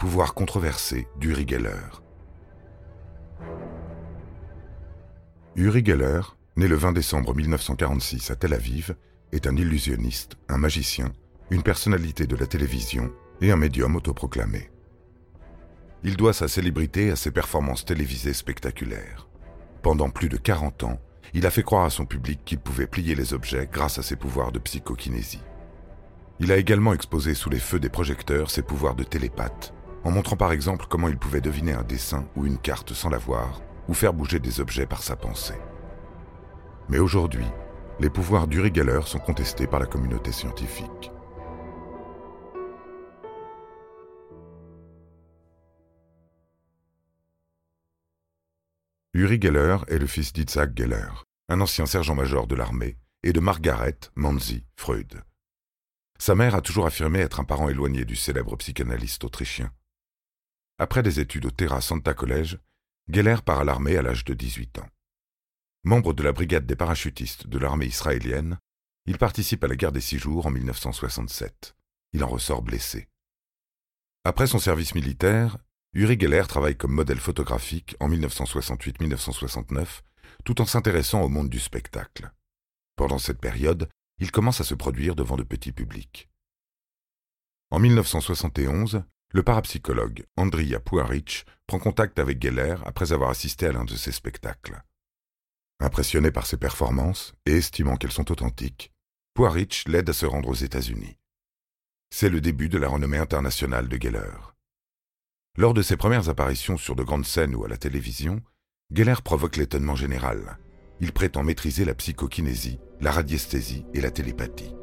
Pouvoirs controversés d'Uri Geller. Uri Geller, né le 20 décembre 1946 à Tel Aviv, est un illusionniste, un magicien, une personnalité de la télévision et un médium autoproclamé. Il doit sa célébrité à ses performances télévisées spectaculaires. Pendant plus de 40 ans, il a fait croire à son public qu'il pouvait plier les objets grâce à ses pouvoirs de psychokinésie. Il a également exposé sous les feux des projecteurs ses pouvoirs de télépathe, en montrant par exemple comment il pouvait deviner un dessin ou une carte sans la voir, ou faire bouger des objets par sa pensée. Mais aujourd'hui, les pouvoirs d'Uri Geller sont contestés par la communauté scientifique. Uri Geller est le fils d'Itzhak Geller, un ancien sergent-major de l'armée, et de Margaret Manzi Freud. Sa mère a toujours affirmé être un parent éloigné du célèbre psychanalyste autrichien. Après des études au Terra Santa College, Geller part à l'armée à l'âge de 18 ans. Membre de la brigade des parachutistes de l'armée israélienne, il participe à la guerre des Six Jours en 1967. Il en ressort blessé. Après son service militaire, Uri Geller travaille comme modèle photographique en 1968-1969, tout en s'intéressant au monde du spectacle. Pendant cette période, il commence à se produire devant de petits publics. En 1971, le parapsychologue Andrija Puaric prend contact avec Geller après avoir assisté à l'un de ses spectacles. Impressionné par ses performances et estimant qu'elles sont authentiques, Puaric l'aide à se rendre aux États-Unis. C'est le début de la renommée internationale de Geller. Lors de ses premières apparitions sur de grandes scènes ou à la télévision, Geller provoque l'étonnement général. Il prétend maîtriser la psychokinésie, la radiesthésie et la télépathie.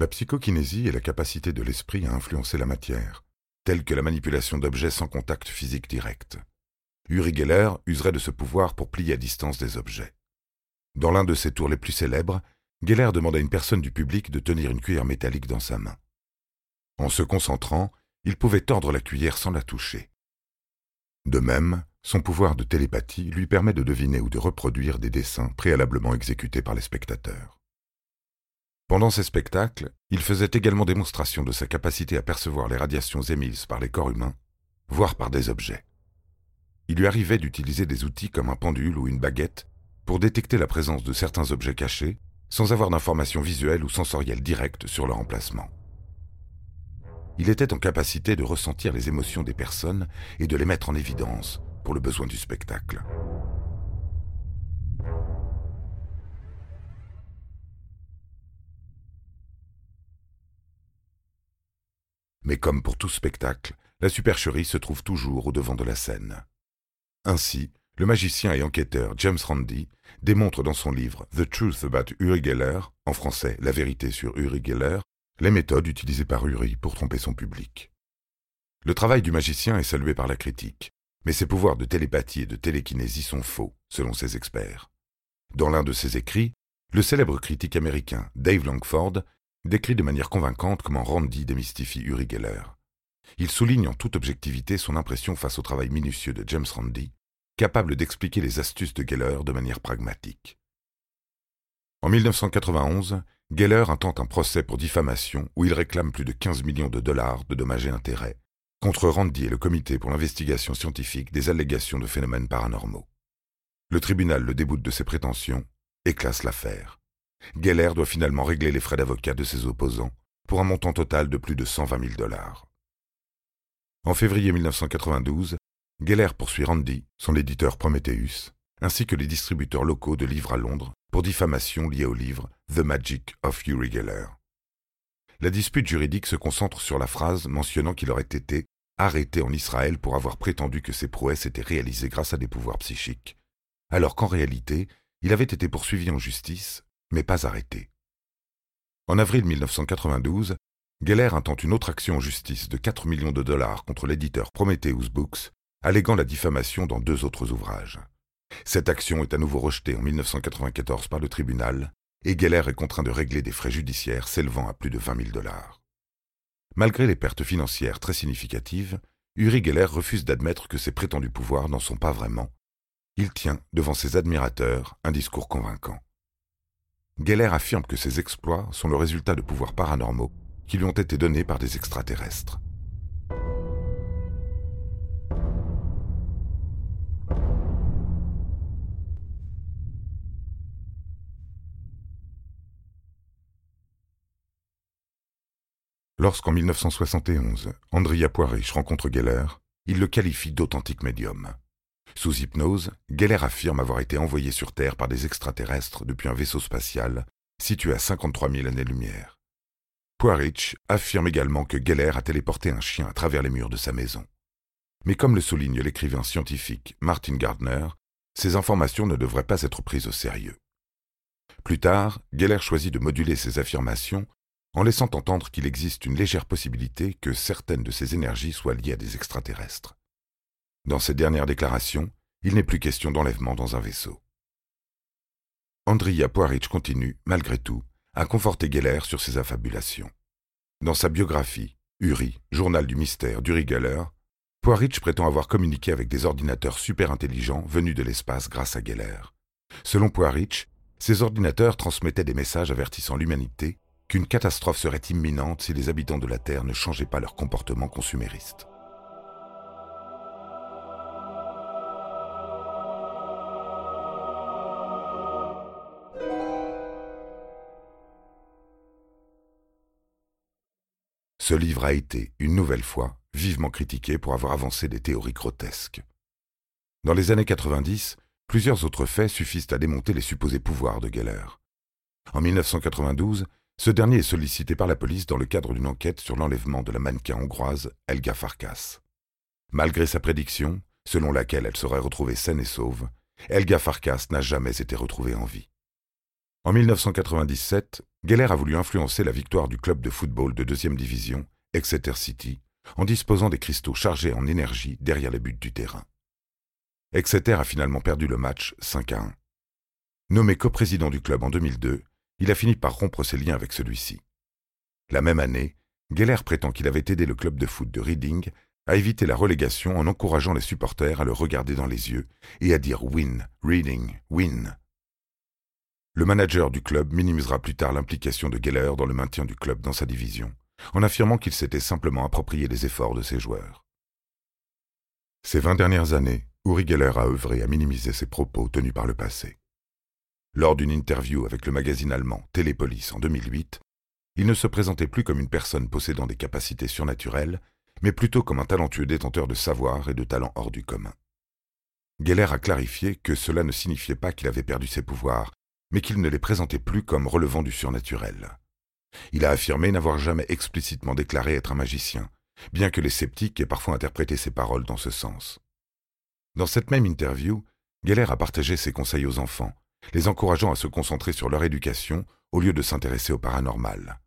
La psychokinésie est la capacité de l'esprit à influencer la matière, telle que la manipulation d'objets sans contact physique direct. Uri Geller userait de ce pouvoir pour plier à distance des objets. Dans l'un de ses tours les plus célèbres, Geller demande à une personne du public de tenir une cuillère métallique dans sa main. En se concentrant, il pouvait tordre la cuillère sans la toucher. De même, son pouvoir de télépathie lui permet de deviner ou de reproduire des dessins préalablement exécutés par les spectateurs. Pendant ces spectacles, il faisait également démonstration de sa capacité à percevoir les radiations émises par les corps humains, voire par des objets. Il lui arrivait d'utiliser des outils comme un pendule ou une baguette pour détecter la présence de certains objets cachés sans avoir d'informations visuelles ou sensorielles directes sur leur emplacement. Il était en capacité de ressentir les émotions des personnes et de les mettre en évidence pour le besoin du spectacle. Mais comme pour tout spectacle, la supercherie se trouve toujours au devant de la scène. Ainsi, le magicien et enquêteur James Randi démontre dans son livre The Truth About Uri Geller, en français La vérité sur Uri Geller, les méthodes utilisées par Uri pour tromper son public. Le travail du magicien est salué par la critique, mais ses pouvoirs de télépathie et de télékinésie sont faux, selon ses experts. Dans l'un de ses écrits, le célèbre critique américain Dave Langford décrit de manière convaincante comment Randy démystifie Uri Geller. Il souligne en toute objectivité son impression face au travail minutieux de James Randi, capable d'expliquer les astuces de Geller de manière pragmatique. En 1991, Geller intente un procès pour diffamation où il réclame plus de 15 millions de dollars de dommages et intérêts contre Randy et le Comité pour l'investigation scientifique des allégations de phénomènes paranormaux. Le tribunal le déboute de ses prétentions et classe l'affaire. Geller doit finalement régler les frais d'avocat de ses opposants pour un montant total de plus de 120 000 dollars. En février 1992, Geller poursuit Randy, son éditeur Prometheus, ainsi que les distributeurs locaux de livres à Londres pour diffamation liée au livre The Magic of Uri Geller. La dispute juridique se concentre sur la phrase mentionnant qu'il aurait été arrêté en Israël pour avoir prétendu que ses prouesses étaient réalisées grâce à des pouvoirs psychiques, alors qu'en réalité, il avait été poursuivi en justice, mais pas arrêté. En avril 1992, Geller intente une autre action en justice de 4 millions de dollars contre l'éditeur Prometheus Books, alléguant la diffamation dans deux autres ouvrages. Cette action est à nouveau rejetée en 1994 par le tribunal, et Geller est contraint de régler des frais judiciaires s'élevant à plus de 20 000 dollars. Malgré les pertes financières très significatives, Uri Geller refuse d'admettre que ses prétendus pouvoirs n'en sont pas vraiment. Il tient, devant ses admirateurs, un discours convaincant. Geller affirme que ses exploits sont le résultat de pouvoirs paranormaux qui lui ont été donnés par des extraterrestres. Lorsqu'en 1971, Andrea Poirich rencontre Geller, il le qualifie d'authentique médium. Sous hypnose, Geller affirme avoir été envoyé sur Terre par des extraterrestres depuis un vaisseau spatial situé à 53 000 années-lumière. Poirich affirme également que Geller a téléporté un chien à travers les murs de sa maison. Mais comme le souligne l'écrivain scientifique Martin Gardner, ces informations ne devraient pas être prises au sérieux. Plus tard, Geller choisit de moduler ses affirmations en laissant entendre qu'il existe une légère possibilité que certaines de ces énergies soient liées à des extraterrestres. Dans ses dernières déclarations, il n'est plus question d'enlèvement dans un vaisseau. Andrea Poirich continue, malgré tout, a conforté Geller sur ses affabulations. Dans sa biographie, Uri, journal du mystère d'Uri Geller, Poirich prétend avoir communiqué avec des ordinateurs super intelligents venus de l'espace grâce à Geller. Selon Poirich, ces ordinateurs transmettaient des messages avertissant l'humanité qu'une catastrophe serait imminente si les habitants de la Terre ne changeaient pas leur comportement consumériste. Ce livre a été, une nouvelle fois, vivement critiqué pour avoir avancé des théories grotesques. Dans les années 90, plusieurs autres faits suffisent à démonter les supposés pouvoirs de Geller. En 1992, ce dernier est sollicité par la police dans le cadre d'une enquête sur l'enlèvement de la mannequin hongroise Elga Farkas. Malgré sa prédiction, selon laquelle elle serait retrouvée saine et sauve, Elga Farkas n'a jamais été retrouvée en vie. En 1997, Geller a voulu influencer la victoire du club de football de deuxième division, Exeter City, en disposant des cristaux chargés en énergie derrière les buts du terrain. Exeter a finalement perdu le match 5 à 1. Nommé coprésident du club en 2002, il a fini par rompre ses liens avec celui-ci. La même année, Geller prétend qu'il avait aidé le club de foot de Reading à éviter la relégation en encourageant les supporters à le regarder dans les yeux et à dire Win, Reading, Win le manager du club minimisera plus tard l'implication de Geller dans le maintien du club dans sa division, en affirmant qu'il s'était simplement approprié les efforts de ses joueurs. Ces vingt dernières années, Uri Geller a œuvré à minimiser ses propos tenus par le passé. Lors d'une interview avec le magazine allemand Télépolis en 2008, il ne se présentait plus comme une personne possédant des capacités surnaturelles, mais plutôt comme un talentueux détenteur de savoir et de talents hors du commun. Geller a clarifié que cela ne signifiait pas qu'il avait perdu ses pouvoirs, mais qu'il ne les présentait plus comme relevant du surnaturel. Il a affirmé n'avoir jamais explicitement déclaré être un magicien, bien que les sceptiques aient parfois interprété ses paroles dans ce sens. Dans cette même interview, Geller a partagé ses conseils aux enfants, les encourageant à se concentrer sur leur éducation au lieu de s'intéresser au paranormal.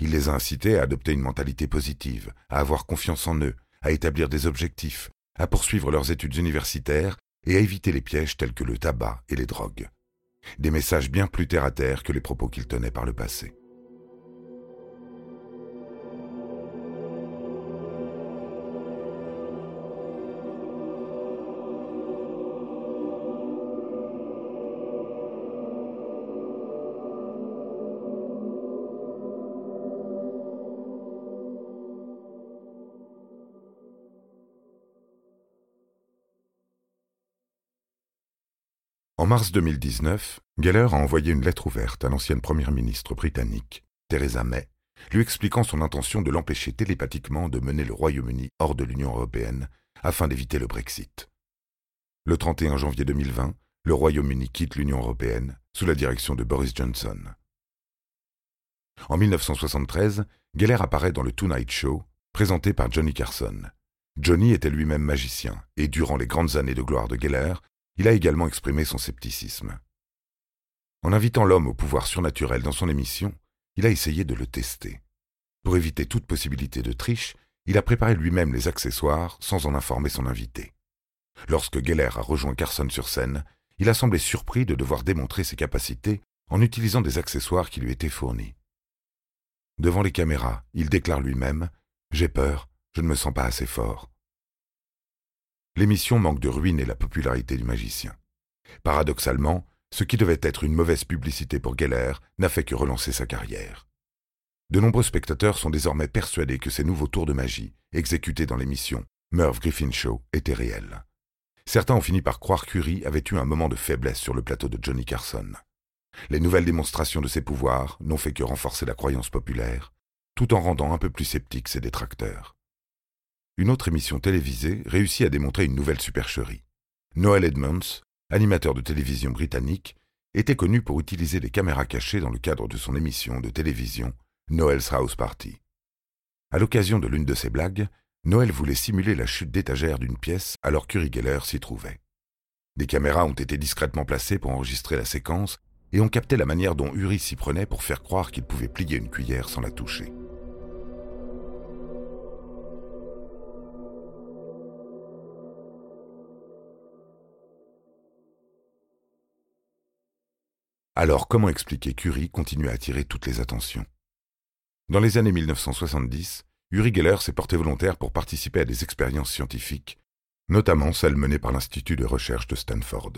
Il les a incités à adopter une mentalité positive, à avoir confiance en eux, à établir des objectifs, à poursuivre leurs études universitaires et à éviter les pièges tels que le tabac et les drogues des messages bien plus terre-à-terre que les propos qu'il tenait par le passé. En mars 2019, Geller a envoyé une lettre ouverte à l'ancienne première ministre britannique, Theresa May, lui expliquant son intention de l'empêcher télépathiquement de mener le Royaume-Uni hors de l'Union européenne afin d'éviter le Brexit. Le 31 janvier 2020, le Royaume-Uni quitte l'Union européenne sous la direction de Boris Johnson. En 1973, Geller apparaît dans le Tonight Show, présenté par Johnny Carson. Johnny était lui-même magicien, et durant les grandes années de gloire de Geller, il a également exprimé son scepticisme. En invitant l'homme au pouvoir surnaturel dans son émission, il a essayé de le tester. Pour éviter toute possibilité de triche, il a préparé lui-même les accessoires sans en informer son invité. Lorsque Geller a rejoint Carson sur scène, il a semblé surpris de devoir démontrer ses capacités en utilisant des accessoires qui lui étaient fournis. Devant les caméras, il déclare lui-même J'ai peur, je ne me sens pas assez fort. L'émission manque de ruiner la popularité du magicien. Paradoxalement, ce qui devait être une mauvaise publicité pour Geller n'a fait que relancer sa carrière. De nombreux spectateurs sont désormais persuadés que ces nouveaux tours de magie, exécutés dans l'émission Merv Griffin Show, étaient réels. Certains ont fini par croire qu'Uri avait eu un moment de faiblesse sur le plateau de Johnny Carson. Les nouvelles démonstrations de ses pouvoirs n'ont fait que renforcer la croyance populaire, tout en rendant un peu plus sceptiques ses détracteurs. Une autre émission télévisée réussit à démontrer une nouvelle supercherie. Noel Edmonds, animateur de télévision britannique, était connu pour utiliser des caméras cachées dans le cadre de son émission de télévision Noel's House Party. À l'occasion de l'une de ses blagues, Noël voulait simuler la chute d'étagère d'une pièce alors qu'Uri Geller s'y trouvait. Des caméras ont été discrètement placées pour enregistrer la séquence et ont capté la manière dont Uri s'y prenait pour faire croire qu'il pouvait plier une cuillère sans la toucher. Alors comment expliquer qu'Uri continue à attirer toutes les attentions? Dans les années 1970, Uri Geller s'est porté volontaire pour participer à des expériences scientifiques, notamment celles menées par l'Institut de recherche de Stanford.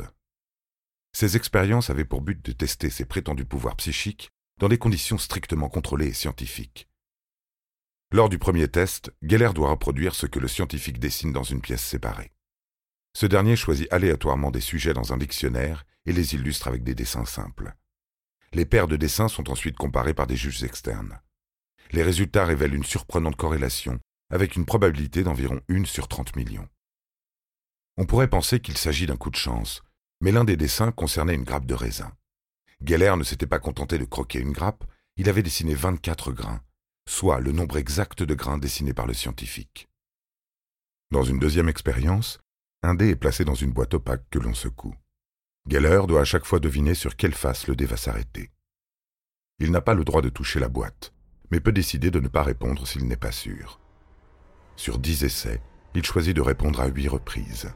Ces expériences avaient pour but de tester ses prétendus pouvoirs psychiques dans des conditions strictement contrôlées et scientifiques. Lors du premier test, Geller doit reproduire ce que le scientifique dessine dans une pièce séparée. Ce dernier choisit aléatoirement des sujets dans un dictionnaire et les illustre avec des dessins simples. Les paires de dessins sont ensuite comparées par des juges externes. Les résultats révèlent une surprenante corrélation, avec une probabilité d'environ 1 sur 30 millions. On pourrait penser qu'il s'agit d'un coup de chance, mais l'un des dessins concernait une grappe de raisin. Geller ne s'était pas contenté de croquer une grappe, il avait dessiné 24 grains, soit le nombre exact de grains dessinés par le scientifique. Dans une deuxième expérience, un dé est placé dans une boîte opaque que l'on secoue. Geller doit à chaque fois deviner sur quelle face le dé va s'arrêter. Il n'a pas le droit de toucher la boîte, mais peut décider de ne pas répondre s'il n'est pas sûr. Sur dix essais, il choisit de répondre à huit reprises.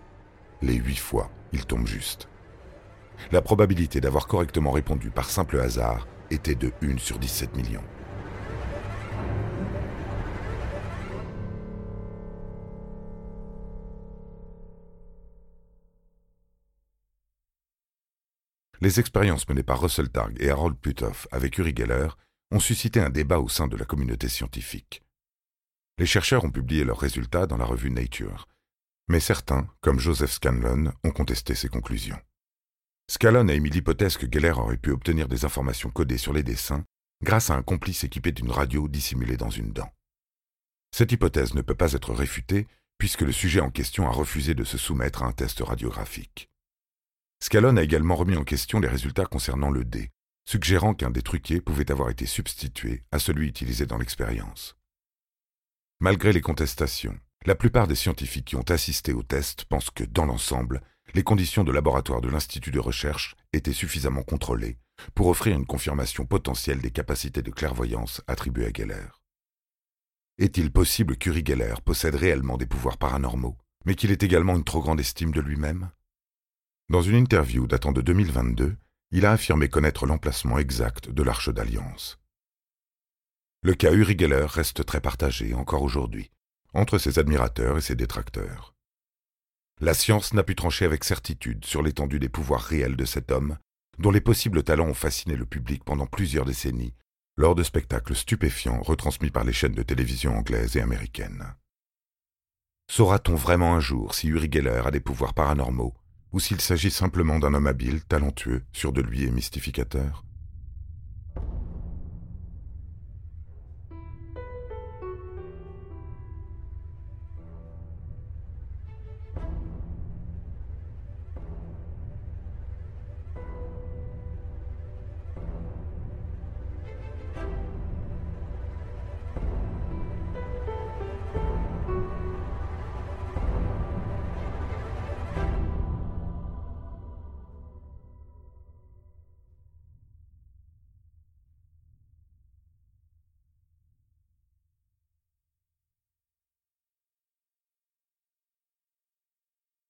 Les huit fois, il tombe juste. La probabilité d'avoir correctement répondu par simple hasard était de 1 sur 17 millions. Les expériences menées par Russell Targ et Harold Puthoff avec Uri Geller ont suscité un débat au sein de la communauté scientifique. Les chercheurs ont publié leurs résultats dans la revue Nature, mais certains, comme Joseph Scanlon, ont contesté ces conclusions. Scalon a émis l'hypothèse que Geller aurait pu obtenir des informations codées sur les dessins grâce à un complice équipé d'une radio dissimulée dans une dent. Cette hypothèse ne peut pas être réfutée puisque le sujet en question a refusé de se soumettre à un test radiographique. Scalon a également remis en question les résultats concernant le dé, suggérant qu'un des truquiers pouvait avoir été substitué à celui utilisé dans l'expérience. Malgré les contestations, la plupart des scientifiques qui ont assisté au test pensent que, dans l'ensemble, les conditions de laboratoire de l'Institut de recherche étaient suffisamment contrôlées pour offrir une confirmation potentielle des capacités de clairvoyance attribuées à Geller. Est-il possible qu'Uri Geller possède réellement des pouvoirs paranormaux, mais qu'il ait également une trop grande estime de lui-même? Dans une interview datant de 2022, il a affirmé connaître l'emplacement exact de l'Arche d'Alliance. Le cas Uri Geller reste très partagé encore aujourd'hui entre ses admirateurs et ses détracteurs. La science n'a pu trancher avec certitude sur l'étendue des pouvoirs réels de cet homme, dont les possibles talents ont fasciné le public pendant plusieurs décennies, lors de spectacles stupéfiants retransmis par les chaînes de télévision anglaises et américaines. Saura-t-on vraiment un jour si Uri Geller a des pouvoirs paranormaux, ou s'il s'agit simplement d'un homme habile, talentueux, sûr de lui et mystificateur